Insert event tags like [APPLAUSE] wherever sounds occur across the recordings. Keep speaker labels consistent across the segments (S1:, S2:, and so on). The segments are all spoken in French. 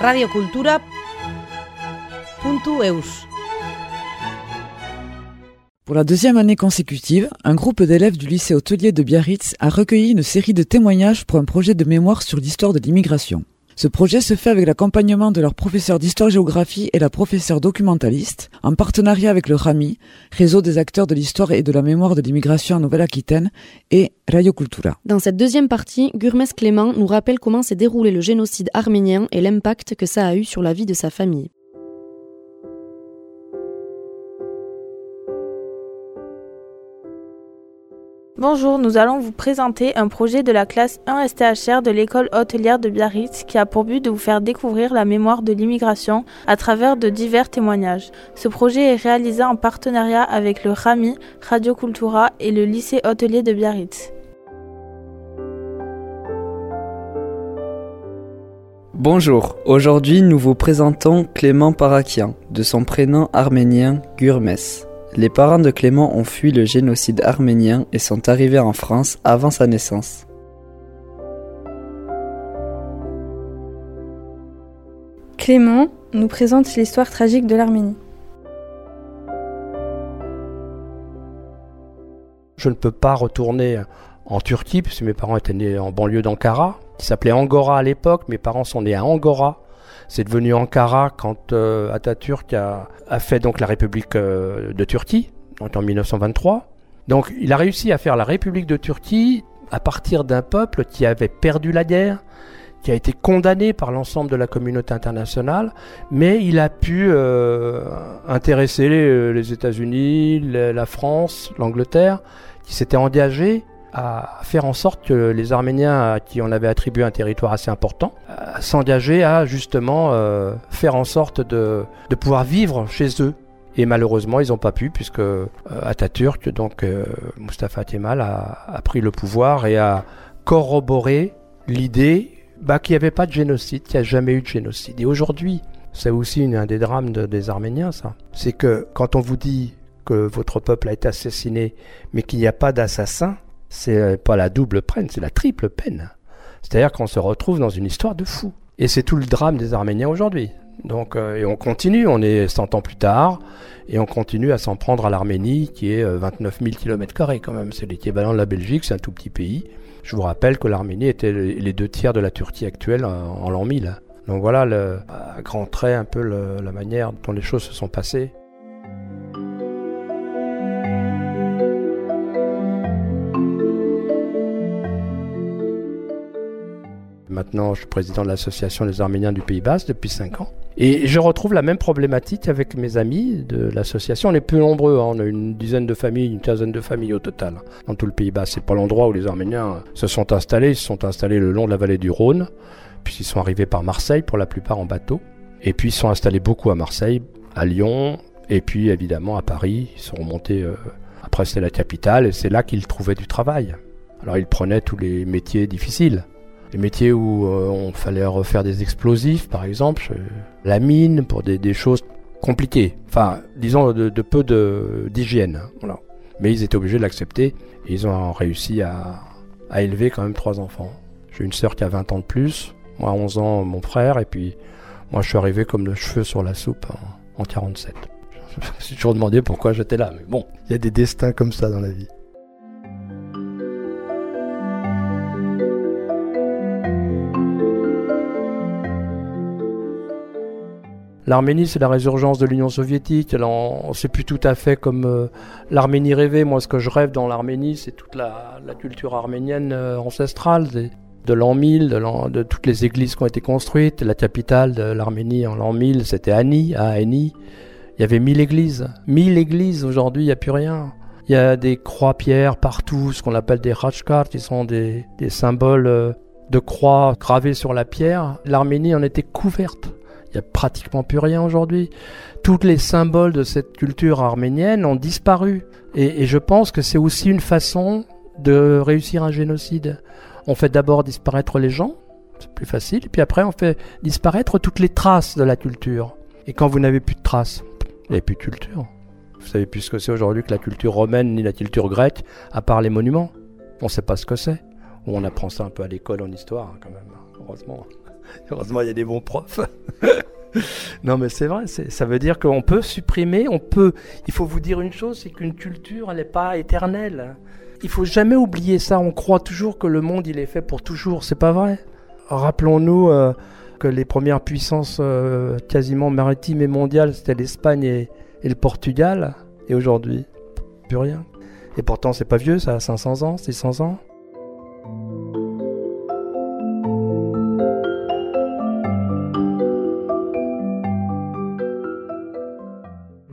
S1: radiocultura.eus.
S2: Pour la deuxième année consécutive, un groupe d'élèves du lycée hôtelier de Biarritz a recueilli une série de témoignages pour un projet de mémoire sur l'histoire de l'immigration. Ce projet se fait avec l'accompagnement de leur professeur d'histoire-géographie et la professeure documentaliste, en partenariat avec le RAMI, Réseau des acteurs de l'histoire et de la mémoire de l'immigration en Nouvelle-Aquitaine, et Radio Cultura.
S3: Dans cette deuxième partie, Gurmes Clément nous rappelle comment s'est déroulé le génocide arménien et l'impact que ça a eu sur la vie de sa famille.
S4: Bonjour, nous allons vous présenter un projet de la classe 1 STHR de l'école hôtelière de Biarritz qui a pour but de vous faire découvrir la mémoire de l'immigration à travers de divers témoignages. Ce projet est réalisé en partenariat avec le RAMI, Radio Cultura et le lycée hôtelier de Biarritz.
S5: Bonjour, aujourd'hui nous vous présentons Clément Parakian, de son prénom arménien Gurmes. Les parents de Clément ont fui le génocide arménien et sont arrivés en France avant sa naissance.
S6: Clément nous présente l'histoire tragique de l'Arménie.
S7: Je ne peux pas retourner en Turquie, puisque mes parents étaient nés en banlieue d'Ankara, qui s'appelait Angora à l'époque. Mes parents sont nés à Angora. C'est devenu Ankara quand euh, Atatürk a, fait donc la République euh, de Turquie, en 1923. Donc il a réussi à faire la République de Turquie à partir d'un peuple qui avait perdu la guerre, qui a été condamné par l'ensemble de la communauté internationale, mais il a pu euh, intéresser les, États-Unis, la France, l'Angleterre, qui s'étaient engagés à faire en sorte que les Arméniens à qui on avait attribué un territoire assez important euh, s'engageaient à justement euh, faire en sorte de, de, pouvoir vivre chez eux. Et malheureusement, ils n'ont pas pu puisque euh, Atatürk, donc Mustafa Kemal, a, pris le pouvoir et a corroboré l'idée bah, qu'il n'y avait pas de génocide, qu'il n'y a jamais eu de génocide. Et aujourd'hui, c'est aussi un des drames des Arméniens, ça. C'est que quand on vous dit que votre peuple a été assassiné, mais qu'il n'y a pas d'assassin, c'est euh, pas la double peine, c'est la triple peine. C'est-à-dire qu'on se retrouve dans une histoire de fou. Et c'est tout le drame des Arméniens aujourd'hui. Donc, euh, et on continue, on est 100 ans plus tard, et on continue à s'en prendre à l'Arménie, qui est 29 000 km quand même. C'est l'équivalent de la Belgique, c'est un tout petit pays. Je vous rappelle que l'Arménie était les deux tiers de la Turquie actuelle en, l'an 1000. Donc voilà, le, à grand trait, un peu la manière dont les choses se sont passées. Maintenant, je suis président de l'association des Arméniens du Pays Basque depuis 5 ans. Et je retrouve la même problématique avec mes amis de l'association. On est plus nombreux, hein. on a une dizaine de familles, une quinzaine de familles au total dans tout le Pays Basque. C'est pas l'endroit où les Arméniens se sont installés. Ils se sont installés le long de la vallée du Rhône, puis ils sont arrivés par Marseille pour la plupart en bateau. Et puis ils sont installés beaucoup à Marseille, à Lyon, et puis évidemment à Paris. Ils sont remontés. Euh, après, c'était la capitale, et c'est là qu'ils trouvaient du travail. Alors ils prenaient tous les métiers difficiles des métiers où euh, on fallait refaire des explosifs, par exemple, euh, la mine, pour des, choses compliquées. Enfin, disons de, peu d'hygiène. Voilà. Mais ils étaient obligés de l'accepter et ils ont réussi à, élever quand même trois enfants. J'ai une sœur qui a 20 ans de plus, moi 11 ans mon frère, et puis moi je suis arrivé comme le cheveu sur la soupe en, en 47. [LAUGHS] Je me suis toujours demandé pourquoi j'étais là, mais bon, il y a des destins comme ça dans la vie. L'Arménie, c'est la résurgence de l'Union soviétique. On sait plus tout à fait comme euh, l'Arménie rêvait. Moi, ce que je rêve dans l'Arménie, c'est toute la, culture arménienne euh, ancestrale, de l'an 1000, de, toutes les églises qui ont été construites. La capitale de l'Arménie en l'an 1000, c'était Ani, à Ani. Il y avait 1000 églises. 1000 églises, aujourd'hui, il n'y a plus rien. Il y a des croix-pierres partout, ce qu'on appelle des rachkar, qui sont des, des symboles euh, de croix gravés sur la pierre. L'Arménie en était couverte. Il n'y a pratiquement plus rien aujourd'hui. Tous les symboles de cette culture arménienne ont disparu. Et, je pense que c'est aussi une façon de réussir un génocide. On fait d'abord disparaître les gens, c'est plus facile, puis après on fait disparaître toutes les traces de la culture. Et quand vous n'avez plus de traces, n'y a plus de culture. Vous savez plus ce que c'est aujourd'hui que la culture romaine ni la culture grecque, à part les monuments. On ne sait pas ce que c'est. On apprend ça un peu à l'école en histoire, hein, quand même. heureusement. Heureusement, il y a des bons profs. [LAUGHS] non, mais c'est vrai, ça veut dire qu'on peut supprimer, on peut. Il faut vous dire une chose, c'est qu'une culture, elle n'est pas éternelle. Il faut jamais oublier ça. On croit toujours que le monde, il est fait pour toujours. C'est pas vrai. Rappelons-nous euh, que les premières puissances euh, quasiment maritimes et mondiales, c'était l'Espagne et, et, le Portugal. Et aujourd'hui, plus rien. Et pourtant, c'est pas vieux, ça a 500 ans, 600 ans.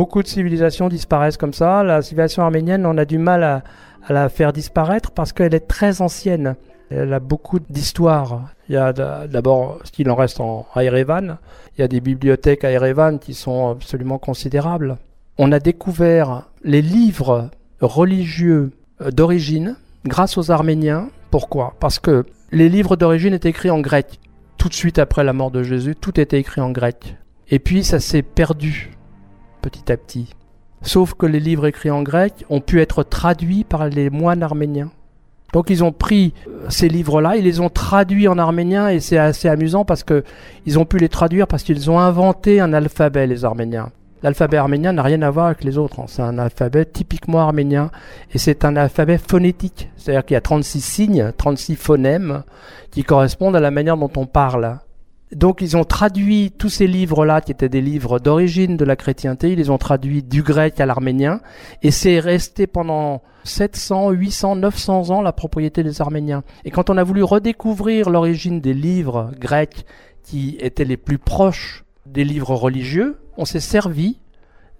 S7: Beaucoup de civilisations disparaissent comme ça. La civilisation arménienne, on a du mal à, la faire disparaître parce qu'elle est très ancienne. Elle a beaucoup d'histoire. Il y a d'abord ce qu'il en reste en, à Erevan. Il y a des bibliothèques à Erevan qui sont absolument considérables. On a découvert les livres religieux euh, d'origine grâce aux Arméniens. Pourquoi? Parce que les livres d'origine étaient écrits en grec. Tout de suite après la mort de Jésus, tout était écrit en grec. Et puis ça s'est perdu petit à petit. Sauf que les livres écrits en grec ont pu être traduits par les moines arméniens. Donc ils ont pris euh, ces livres-là, ils les ont traduits en arménien et c'est assez amusant parce que ils ont pu les traduire parce qu'ils ont inventé un alphabet les Arméniens. L'alphabet arménien n'a rien à voir avec les autres, hein. c'est un alphabet typiquement arménien et c'est un alphabet phonétique, c'est-à-dire qu'il y a 36 signes, 36 phonèmes qui correspondent à la manière dont on parle. Donc ils ont traduit tous ces livres-là, qui étaient des livres d'origine de la chrétienté, ils les ont traduits du grec à l'arménien, et c'est resté pendant 700, 800, 900 ans la propriété des Arméniens. Et quand on a voulu redécouvrir l'origine des livres grecs qui étaient les plus proches des livres religieux, on s'est servi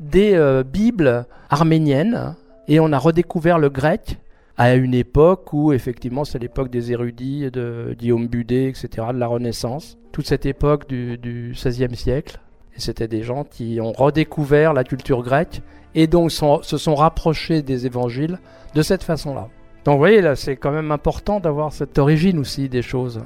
S7: des euh, Bibles arméniennes, et on a redécouvert le grec à une époque où effectivement c'est l'époque des érudits, de Guillaume Budet, etc., de la Renaissance, toute cette époque du, XVIe siècle. Et c'était des gens qui ont redécouvert la culture grecque et donc se sont rapprochés des évangiles de cette façon-là. Donc vous voyez là, c'est quand même important d'avoir cette origine aussi des choses.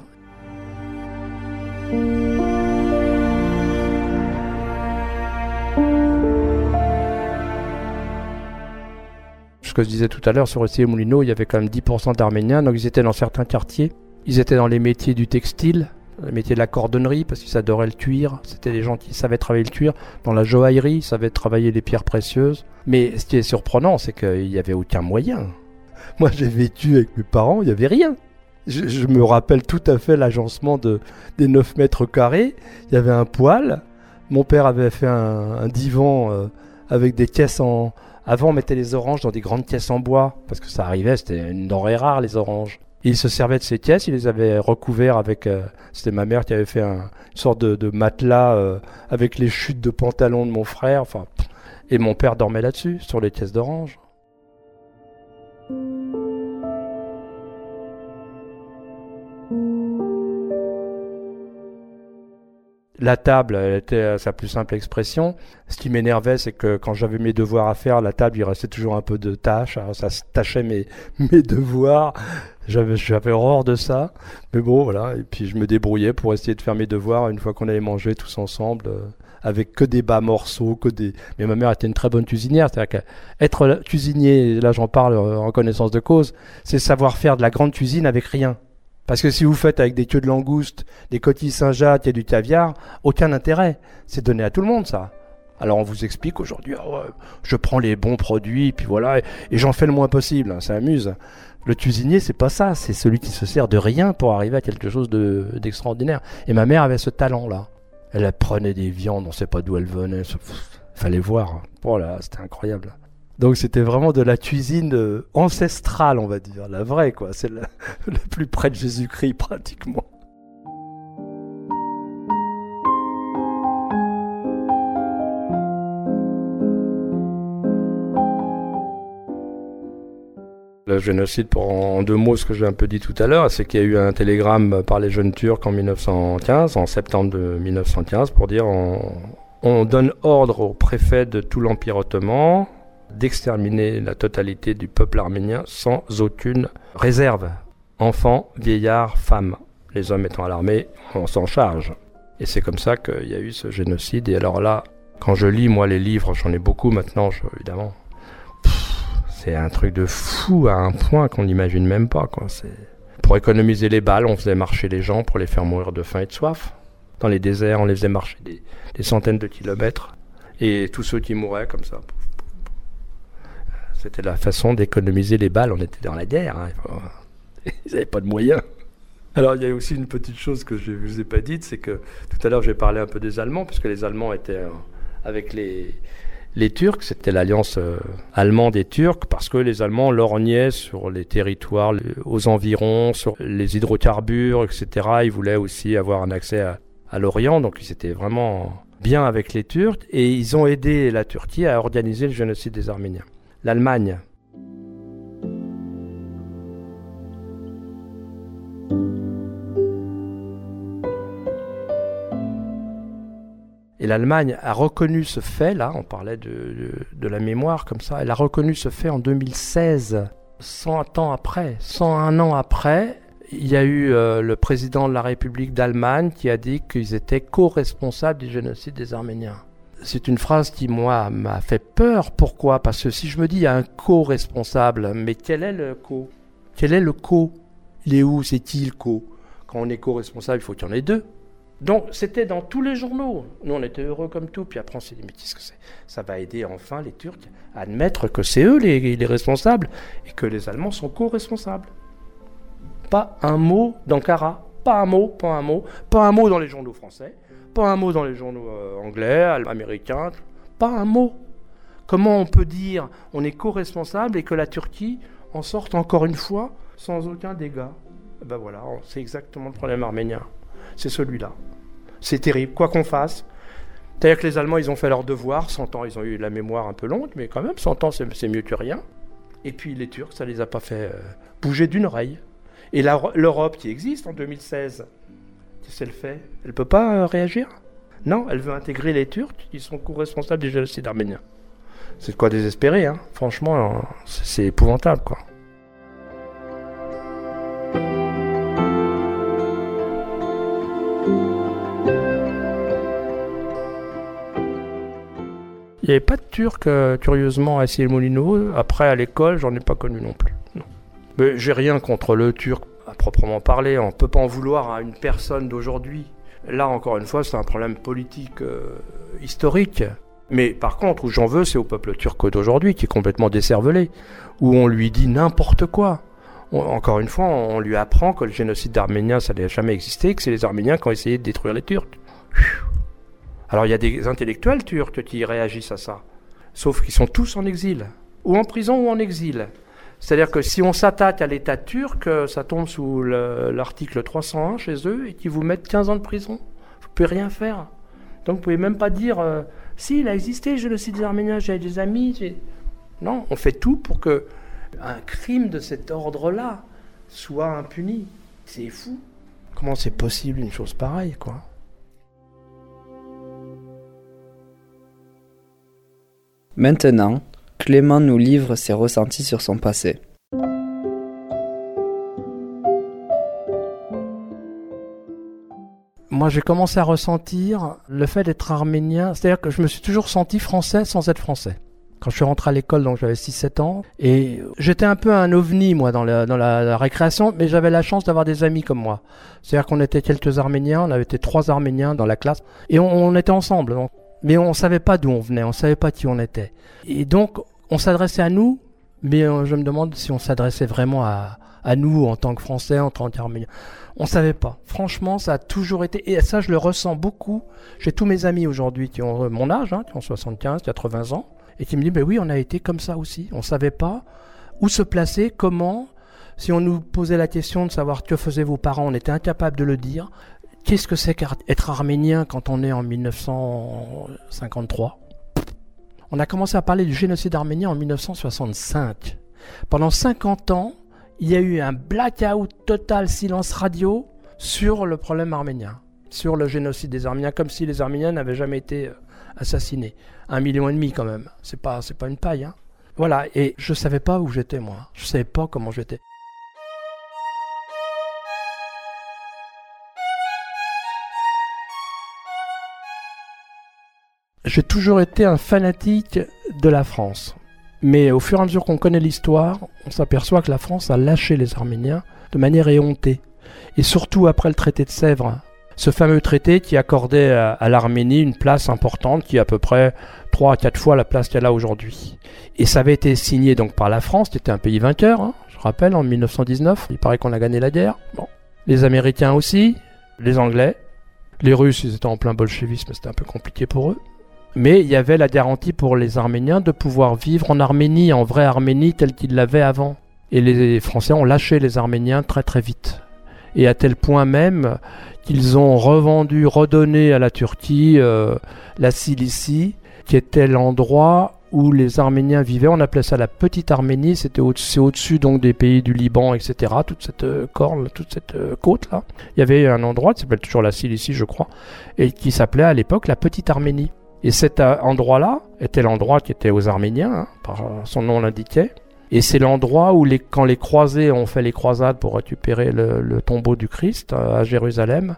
S7: Que je disais tout à l'heure, sur et Moulineau, il y avait quand même 10% d'Arméniens, donc ils étaient dans certains quartiers. Ils étaient dans les métiers du textile, les métiers de la cordonnerie, parce qu'ils adoraient le cuir. C'était des gens qui savaient travailler le cuir. Dans la joaillerie, ils savaient travailler les pierres précieuses. Mais ce qui est surprenant, c'est qu'il n'y avait aucun moyen. [LAUGHS] Moi, j'ai vécu avec mes parents, il n'y avait rien. Je, me rappelle tout à fait l'agencement de, des 9 mètres carrés. Il y avait un poêle. Mon père avait fait un, divan euh, avec des caisses en, avant, on mettait les oranges dans des grandes caisses en bois, parce que ça arrivait, c'était une denrée rare, les oranges. il se servait de ces caisses, il les avait recouverts avec... Euh, c'était ma mère qui avait fait un, une sorte de, matelas euh, avec les chutes de pantalon de mon frère. Enfin, et mon père dormait là-dessus, sur les caisses d'oranges. La table, elle était sa plus simple expression. Ce qui m'énervait, c'est que quand j'avais mes devoirs à faire, la table, il restait toujours un peu de tâches. ça tachait mes, [LAUGHS] mes devoirs. J'avais, j'avais horreur de ça. Mais bon, voilà. Et puis je me débrouillais pour essayer de faire mes devoirs une fois qu'on allait manger tous ensemble. Euh, avec que des bas morceaux, que des. Mais ma mère était une très bonne cuisinière, c'est-à-dire qu'être cuisinier, là j'en parle en connaissance de cause, c'est savoir faire de la grande cuisine avec rien. Parce que si vous faites avec des queues de langouste, des coquilles Saint-Jacques et du caviar, aucun intérêt. C'est donné à tout le monde, ça. Alors on vous explique aujourd'hui, ah je prends les bons produits, puis voilà, et, j'en fais le moins possible, hein, ça amuse. Le cuisinier, c'est pas ça, c'est celui qui se sert de rien pour arriver à quelque chose d'extraordinaire. et ma mère avait ce talent-là. Elle prenait des viandes, on sait pas d'où elles venaient, fallait voir. C'était incroyable. Donc c'était vraiment de la cuisine euh, ancestrale, on va dire, la vraie, quoi. C'est le [LAUGHS] plus près de Jésus-Christ pratiquement. Le génocide, pour en deux mots, ce que j'ai un peu dit tout à l'heure, c'est qu'il y a eu un télégramme par les jeunes Turcs en 1915, en septembre de 1915, pour dire on, on donne ordre au préfet de tout l'Empire ottoman d'exterminer la totalité du peuple arménien sans aucune réserve. Enfants, vieillards, femmes. Les hommes étant à l'armée, on s'en charge. Et c'est comme ça qu'il y a eu ce génocide. Et alors là, quand je lis moi les livres, j'en ai beaucoup maintenant, évidemment. C'est un truc de fou à un point qu'on n'imagine même pas. Quoi. Pour économiser les balles, on faisait marcher les gens pour les faire mourir de faim et de soif. Dans les déserts, on les faisait marcher des, centaines de kilomètres. Et tous ceux qui mouraient comme ça. C'était la façon d'économiser les balles. On était dans la guerre. Hein. [LAUGHS] Ils n'avaient pas de moyens. Alors il y a aussi une petite chose que je ne vous ai pas dite, c'est que tout à l'heure j'ai parlé un peu des Allemands, puisque les Allemands étaient euh, avec les, Turcs, c'était l'alliance euh, allemande et turque, parce que les Allemands lorgnaient sur les territoires aux environs, sur les hydrocarbures, etc. Ils voulaient aussi avoir un accès à l'Orient, donc ils étaient vraiment bien avec les Turcs, et ils ont aidé la Turquie à organiser le génocide des Arméniens. L'Allemagne Et l'Allemagne a reconnu ce fait, là, on parlait de, la mémoire comme ça, elle a reconnu ce fait en 2016, 100 ans après, 101 ans après, il y a eu euh, le président de la République d'Allemagne qui a dit qu'ils étaient co-responsables du génocide des Arméniens. C'est une phrase qui, moi, m'a fait peur. Pourquoi? Parce que si je me dis, il y a un co-responsable, mais quel est le co? Quel est le co? Il est où? C'est-il co? Quand on est co-responsable, il faut qu'il y en ait deux. Donc c'était dans tous les journaux. Nous, on était heureux comme tout. Puis après, on s'est dit, mais qu'est-ce que c'est? Ça va aider enfin les Turcs à admettre que c'est eux les, les, responsables et que les Allemands sont co-responsables. Pas un mot d'Ankara, pas un mot, pas un mot, pas un mot dans les journaux français, pas un mot dans les journaux euh, anglais, américains, pas un mot. Comment on peut dire on est co-responsable et que la Turquie en sorte encore une fois sans aucun dégât? Ben voilà, c'est exactement le problème arménien c'est celui-là. C'est terrible, quoi qu'on fasse. C'est-à-dire que les Allemands, ils ont fait leur devoir. 100 ans, ils ont eu la mémoire un peu longue, mais quand même, 100 ans, c'est mieux que rien. Et puis les Turcs, ça les a pas fait euh, bouger d'une oreille. Et l'Europe qui existe en 2016, qu'est-ce qu'elle fait Elle peut pas euh, réagir? Non, elle veut intégrer les Turcs qui sont co-responsables du génocide arménien. C'est de quoi désespérer, hein. franchement, c'est épouvantable. quoi. Il n'y avait pas de Turc, euh, curieusement, à Ciel-Molino. Après, à l'école, j'en ai pas connu non plus. Non. Mais j'ai rien contre le Turc, proprement parler. On ne peut pas en vouloir à une personne d'aujourd'hui. Là, encore une fois, c'est un problème politique euh, historique. Mais par contre, où j'en veux, c'est au peuple turc d'aujourd'hui, qui est complètement décervelé, où on lui dit n'importe quoi. encore une fois, on lui apprend que le génocide d'Arméniens, ça n'a jamais existé, que c'est les Arméniens qui ont essayé de détruire les Turcs. Alors il y a des intellectuels turcs qui réagissent à ça, sauf qu'ils sont tous en exil, ou en prison ou en exil. C'est-à-dire que si on s'attaque à l'État turc, ça tombe sous l'article 301 chez eux et qu'ils vous mettent 15 ans de prison. Vous ne pouvez rien faire. Donc vous pouvez même pas dire euh, si il a existé, je le cite des Arméniens, j'ai des amis. Non, on fait tout pour que un crime de cet ordre-là soit impuni. C'est fou. Comment c'est possible une chose pareille, quoi?
S5: Maintenant, Clément nous livre ses ressentis sur son passé.
S7: Moi, j'ai commencé à ressentir le fait d'être arménien, c'est-à-dire que je me suis toujours senti français sans être français. Quand je suis rentré à l'école, donc j'avais 6-7 ans, et j'étais un peu un ovni, moi, dans la, récréation, mais j'avais la chance d'avoir des amis comme moi. C'est-à-dire qu'on était quelques Arméniens, on avait été trois Arméniens dans la classe, et on, était ensemble. Mais on ne savait pas d'où on venait, on ne savait pas qui on était. Et donc, on s'adressait à nous, mais euh, je me demande si on s'adressait vraiment à, nous en tant que Français, en tant qu'Arméniens. On ne savait pas. Franchement, ça a toujours été, et ça, je le ressens beaucoup. J'ai tous mes amis aujourd'hui qui ont euh, mon âge, hein, qui ont 75, 80 ans, et qui me disent, ben oui, on a été comme ça aussi. On ne savait pas où se placer, comment. Si on nous posait la question de savoir que faisaient vos parents, on était incapable de le dire. Qu'est-ce que c'est qu'être arménien quand on est en 1953 On a commencé à parler du génocide arménien en 1965. Pendant 50 ans, il y a eu un blackout total, silence radio sur le problème arménien, sur le génocide des Arméniens, comme si les Arméniens n'avaient jamais été euh, assassinés. Un million et demi quand même, c'est pas, pas une paille. Hein. Voilà, et je savais pas où j'étais moi, je savais pas comment j'étais. J'ai toujours été un fanatique de la France. Mais au fur et à mesure qu'on connaît l'histoire, on s'aperçoit que la France a lâché les Arméniens de manière éhontée. Et surtout après le traité de Sèvres, ce fameux traité qui accordait à, l'Arménie une place importante, qui est à peu près 3 à 4 fois la place qu'elle a aujourd'hui. Et ça avait été signé donc par la France, qui était un pays vainqueur, hein, je rappelle, en 1919. Il paraît qu'on a gagné la guerre. Bon. Les Américains aussi, les Anglais, les Russes, ils étaient en plein bolchevisme, c'était un peu compliqué pour eux. Mais il y avait la garantie pour les Arméniens de pouvoir vivre en Arménie, en vraie Arménie telle qu'ils l'avaient avant. Et les Français ont lâché les Arméniens très très vite. Et à tel point même qu'ils ont revendu, redonné à la Turquie euh, la Cilicie, qui était l'endroit où les Arméniens vivaient. On appelait ça la Petite Arménie. C'était au-dessus donc des pays du Liban, etc. Toute cette euh, corne, toute cette euh, côte là. Il y avait un endroit qui s'appelle toujours la Cilicie, je crois, et qui s'appelait à l'époque la Petite Arménie. Et cet endroit-là était l'endroit qui était aux Arméniens, hein, euh, son nom l'indiquait. Et c'est l'endroit où, quand les croisés ont fait les croisades pour récupérer le, le tombeau du Christ euh, à Jérusalem,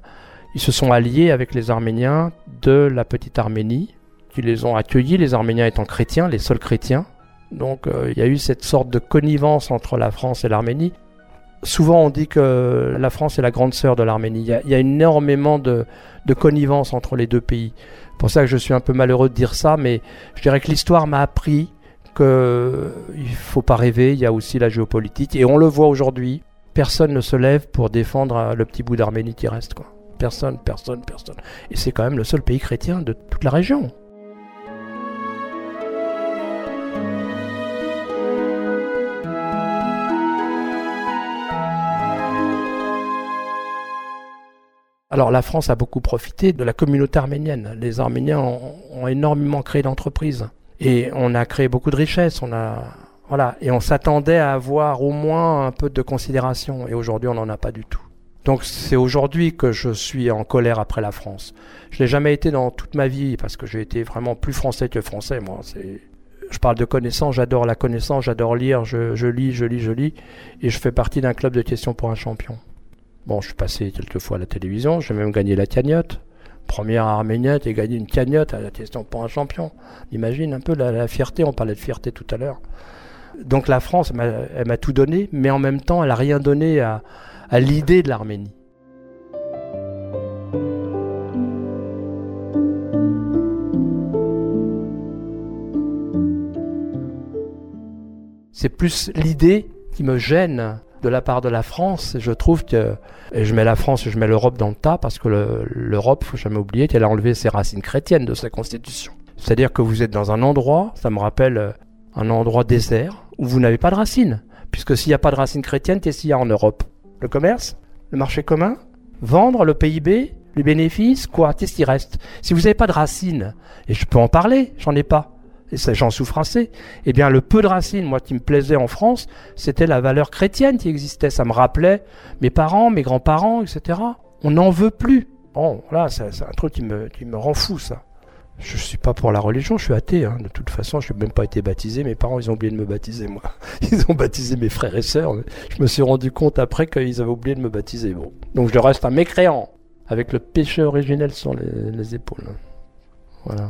S7: ils se sont alliés avec les Arméniens de la petite Arménie, qui les ont accueillis, les Arméniens étant chrétiens, les seuls chrétiens. Donc euh, il y a eu cette sorte de connivence entre la France et l'Arménie. Souvent on dit que la France est la grande sœur de l'Arménie. Il y a, énormément de, connivence entre les deux pays. C'est pour ça que je suis un peu malheureux de dire ça, mais je dirais que l'histoire m'a appris qu'il ne faut pas rêver, il y a aussi la géopolitique. Et on le voit aujourd'hui, personne ne se lève pour défendre euh, le petit bout d'Arménie qui reste. Personne, personne, personne. Et c'est quand même le seul pays chrétien de toute la région. Alors la France a beaucoup profité de la communauté arménienne. Les Arméniens ont, énormément créé d'entreprises et on a créé beaucoup de richesses. On a voilà et on s'attendait à avoir au moins un peu de considération et aujourd'hui on n'en a pas du tout. Donc c'est aujourd'hui que je suis en colère après la France. Je l'ai jamais été dans toute ma vie parce que j'ai été vraiment plus français que français moi. C'est je parle de connaissance, j'adore la connaissance, j'adore lire, je, je lis, je lis, je lis et je fais partie d'un club de questions pour un champion. Bon, je suis passé quelques fois à la télévision, j'ai même gagné la cagnotte. Première arménienne et gagné une cagnotte à la question pour un champion. Imagine un peu la, fierté, on parlait de fierté tout à l'heure. Donc la France, elle m'a tout donné, mais en même temps, elle a rien donné à l'idée de l'Arménie. C'est plus l'idée qui me gêne de la part de la France. Je trouve que, et je mets la France et je mets l'Europe dans le tas parce que le- l'Europe, faut jamais oublier qu'elle a enlevé ses racines chrétiennes de sa constitution. C'est-à-dire que vous êtes dans un endroit, ça me rappelle euh, un endroit désert, où vous n'avez pas de racines. Puisque s'il n'y a pas de racines chrétiennes, qu'est-ce qu'il y a en Europe? Le commerce? Le marché commun? Vendre Le PIB Les bénéfices? Quoi? Qu'est-ce qui reste? Si vous n'avez pas de racines, et je peux en parler, j'en ai pas, et j'en souffre assez, eh bien le peu de racines, moi qui me plaisait en France, c'était la valeur chrétienne qui existait. Ça me rappelait mes parents, mes grands-parents, etc. On n'en veut plus. Bon, là, c'est c'est un truc qui me, rend fou, ça. Je suis pas pour la religion, je suis athée. hein. De toute façon, je n'ai même pas été baptisé. Mes parents, ils ont oublié de me baptiser, moi. [LAUGHS] Ils ont baptisé mes frères et sœurs. Je me suis rendu compte après qu'ils avaient oublié de me baptiser. Bon. Donc je reste un mécréant, avec le péché originel sur les épaules. Voilà.